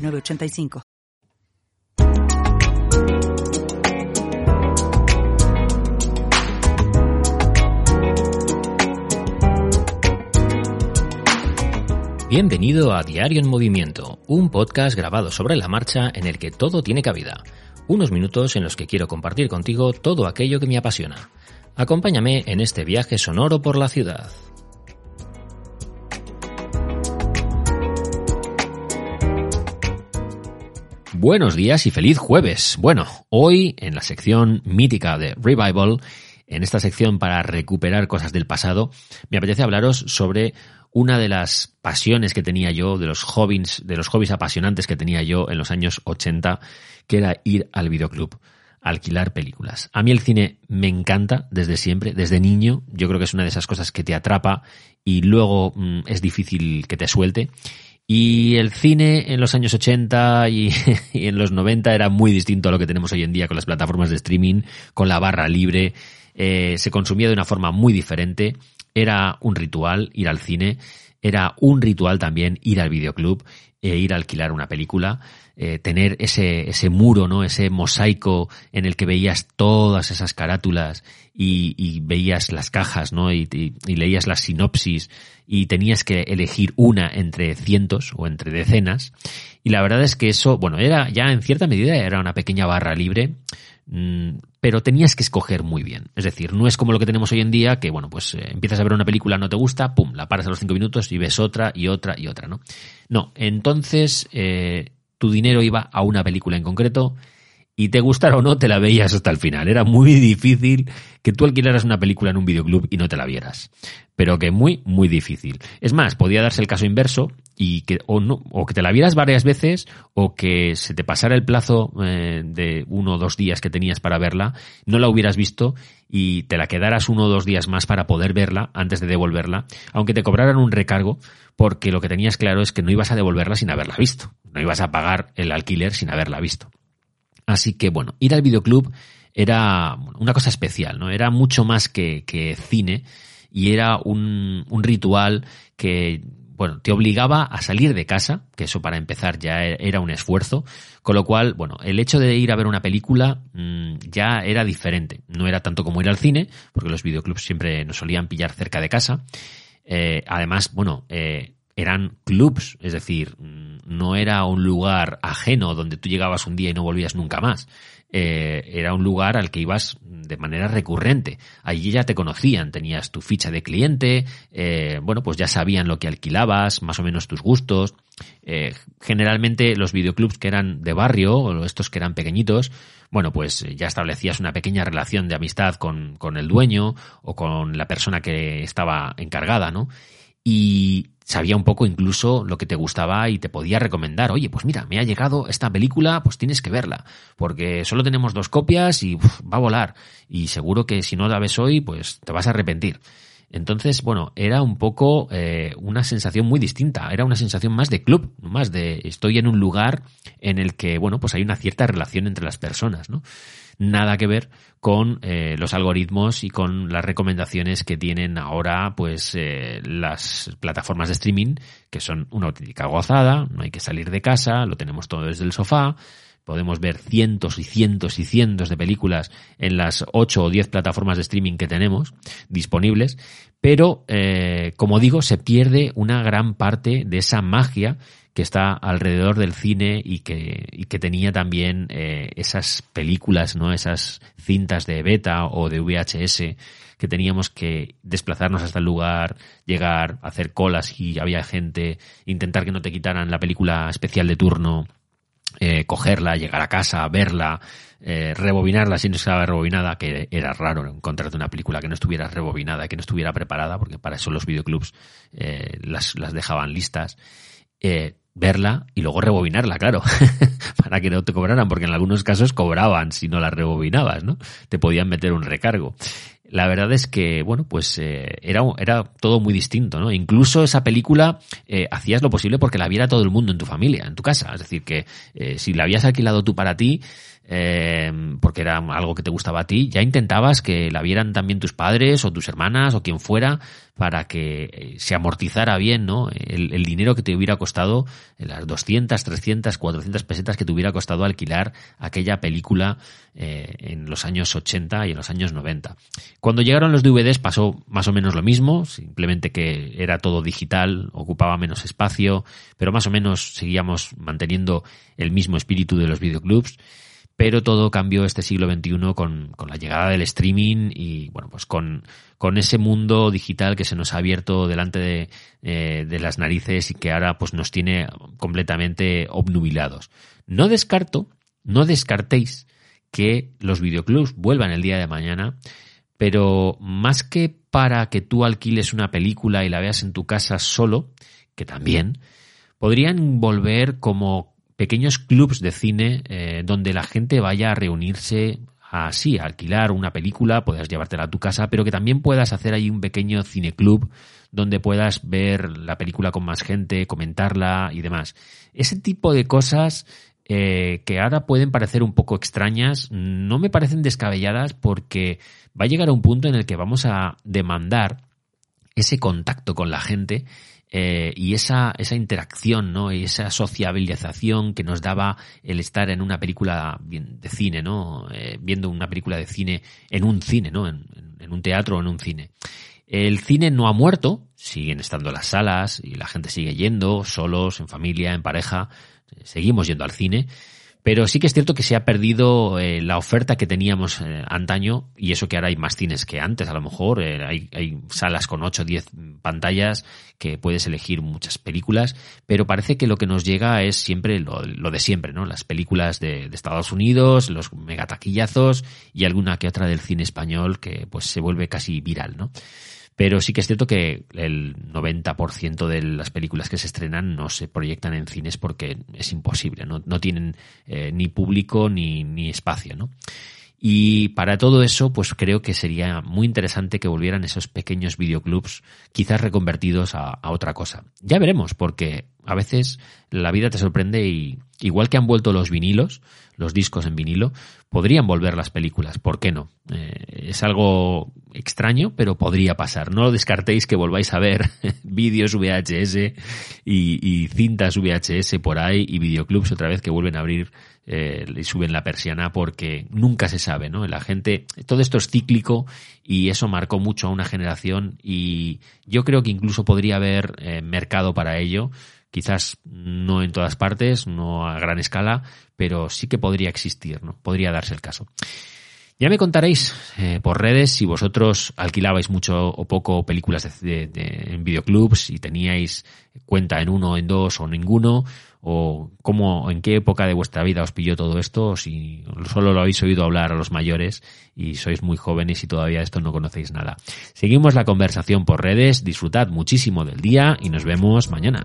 985. Bienvenido a Diario en Movimiento, un podcast grabado sobre la marcha en el que todo tiene cabida. Unos minutos en los que quiero compartir contigo todo aquello que me apasiona. Acompáñame en este viaje sonoro por la ciudad. Buenos días y feliz jueves. Bueno, hoy en la sección mítica de Revival, en esta sección para recuperar cosas del pasado, me apetece hablaros sobre una de las pasiones que tenía yo, de los hobbies, de los hobbies apasionantes que tenía yo en los años 80, que era ir al videoclub alquilar películas. A mí el cine me encanta desde siempre, desde niño. Yo creo que es una de esas cosas que te atrapa y luego mm, es difícil que te suelte. Y el cine en los años 80 y, en los 90 era muy distinto a lo que tenemos hoy en día con las plataformas de streaming, con la barra libre. Eh, se consumía de una forma muy diferente. Era un ritual ir al cine. Era un ritual también ir al videoclub e ir a alquilar una película. Eh, tener ese, ese muro, ¿no? Ese mosaico en el que veías todas esas carátulas y, veías las cajas, ¿no? Y, leías las sinopsis y tenías que elegir una entre cientos o entre decenas. Y la verdad es que eso, bueno, era ya en cierta medida era una pequeña barra libre pero tenías que escoger muy bien. Es decir, no es como lo que tenemos hoy en día, que bueno, pues eh, empiezas a ver una película, no te gusta, pum, la paras a los cinco minutos y ves otra y otra y otra, ¿no? No, entonces eh, tu dinero iba a una película en concreto y te gustara o no, te la veías hasta el final. Era muy difícil que tú alquilaras una película en un videoclub y no te la vieras. Pero que muy, muy difícil. Es más, podía darse el caso inverso y que o, no, o que te la vieras varias veces o que se te pasara el plazo eh, de uno o dos días que tenías para verla, no la hubieras visto y te la quedaras uno o dos días más para poder verla antes de devolverla, aunque te cobraran un recargo, porque lo que tenías claro es que no ibas a devolverla sin haberla visto, no ibas a pagar el alquiler sin haberla visto. Así que bueno, ir al videoclub era una cosa especial, ¿no? Era mucho más que, cine y era un, un ritual que bueno, te obligaba a salir de casa, que eso para empezar ya e-, era un esfuerzo, con lo cual, bueno, el hecho de ir a ver una película mm, ya era diferente. No era tanto como ir al cine, porque los videoclubs siempre nos solían pillar cerca de casa. Eh, además, bueno, eh, eran clubs, es decir, mm, no era un lugar ajeno donde tú llegabas un día y no volvías nunca más. Eh, era un lugar al que ibas de manera recurrente. Allí ya te conocían, tenías tu ficha de cliente, eh, bueno, pues ya sabían lo que alquilabas, más o menos tus gustos. Eh, generalmente los videoclubs que eran de barrio, o estos que eran pequeñitos, bueno, pues ya establecías una pequeña relación de amistad con, con el dueño o con la persona que estaba encargada, ¿no? Y sabía un poco incluso lo que te gustaba y te podía recomendar, oye, pues mira, me ha llegado esta película, pues tienes que verla, porque solo tenemos dos copias y va a volar. Y seguro que si no la ves hoy, pues te vas a arrepentir. Entonces, bueno, era un poco eh, una sensación muy distinta, era una sensación más de club, más de estoy en un lugar en el que, bueno, pues hay una cierta relación entre las personas, ¿no? Nada que ver con eh, los algoritmos y con las recomendaciones que tienen ahora, pues, eh, las plataformas de streaming, que son una auténtica gozada, no hay que salir de casa, lo tenemos todo desde el sofá, Podemos ver cientos y cientos y cientos de películas en las ocho o diez plataformas de streaming que tenemos disponibles, pero eh, como digo, se pierde una gran parte de esa magia que está alrededor del cine y que, que tenía también eh, esas películas, ¿no? Esas cintas de beta o de VHS que teníamos que desplazarnos hasta el lugar, llegar, hacer colas y había gente, intentar que no te quitaran la película especial de turno eh, cogerla, llegar a casa, verla, eh, rebobinarla si no estaba rebobinada, que era raro encontrarte una película que no estuviera rebobinada, que no estuviera preparada, porque para eso los videoclubs eh, las, las, dejaban listas. verla y luego rebobinarla, claro, para que no te cobraran, porque en algunos casos cobraban si no la rebobinabas, ¿no? Te podían meter un recargo. La verdad es que, bueno, pues eh, era, era todo muy distinto, ¿no? Incluso esa película eh, hacías lo posible porque la viera todo el mundo en tu familia, en tu casa. Es decir, que eh, si la habías alquilado tú para ti, eh, porque era algo que te gustaba a ti, ya intentabas que la vieran también tus padres o tus hermanas o quien fuera para que eh, se amortizara bien, ¿no? El, dinero que te hubiera costado, eh, las 200, 300, 400 pesetas que te hubiera costado alquilar aquella película en los años 80 y en los años 90. Cuando llegaron los DVDs pasó más o menos lo mismo, simplemente que era todo digital, ocupaba menos espacio, pero más o menos seguíamos manteniendo el mismo espíritu de los videoclubs pero todo cambió este siglo XXI con, con, la llegada del streaming y bueno, pues con, con, ese mundo digital que se nos ha abierto delante de, eh, de, las narices y que ahora pues nos tiene completamente obnubilados. No descarto, no descartéis que los videoclubs vuelvan el día de mañana, pero más que para que tú alquiles una película y la veas en tu casa solo, que también, podrían volver como pequeños clubs de cine eh, donde la gente vaya a reunirse así, a alquilar una película, puedas llevártela a tu casa, pero que también puedas hacer ahí un pequeño cineclub donde puedas ver la película con más gente, comentarla y demás. Ese tipo de cosas eh, que ahora pueden parecer un poco extrañas, no me parecen descabelladas porque va a llegar a un punto en el que vamos a demandar ese contacto con la gente eh, y esa, esa interacción, ¿no? Y esa sociabilización que nos daba el estar en una película de cine, ¿no? Eh, viendo una película de cine en un cine, ¿no? En, en, un teatro o en un cine. El cine no ha muerto, siguen estando las salas y la gente sigue yendo, solos, en familia, en pareja, seguimos yendo al cine, pero sí que es cierto que se ha perdido eh, la oferta que teníamos eh, antaño y eso que ahora hay más cines que antes, a lo mejor. Eh, hay, hay, salas con 8 o 10 pantallas que puedes elegir muchas películas, pero parece que lo que nos llega es siempre lo, de siempre, ¿no? Las películas de, de, Estados Unidos, los megataquillazos y alguna que otra del cine español que pues se vuelve casi viral, ¿no? Pero sí que es cierto que el 90% de las películas que se estrenan no se proyectan en cines porque es imposible, no, no tienen eh, ni público ni, ni espacio, ¿no? Y para todo eso, pues creo que sería muy interesante que volvieran esos pequeños videoclubs, quizás reconvertidos a, a, otra cosa. Ya veremos, porque a veces la vida te sorprende y igual que han vuelto los vinilos, los discos en vinilo, podrían volver las películas. ¿Por qué no? Eh, es algo extraño, pero podría pasar. No lo descartéis que volváis a ver vídeos VHS y, y, cintas VHS por ahí y videoclubs otra vez que vuelven a abrir eh, y suben la persiana porque nunca se sabe, ¿no? La gente, todo esto es cíclico y eso marcó mucho a una generación y yo creo que incluso podría haber eh, mercado para ello quizás no en todas partes, no a gran escala, pero sí que podría existir, ¿no? Podría darse el caso. Ya me contaréis eh, por redes si vosotros alquilabais mucho o poco películas de, de, en videoclubs, si teníais cuenta en uno, en dos o ninguno, o cómo, en qué época de vuestra vida os pilló todo esto, o si solo lo habéis oído hablar a los mayores y sois muy jóvenes y todavía esto no conocéis nada. Seguimos la conversación por redes, disfrutad muchísimo del día y nos vemos mañana.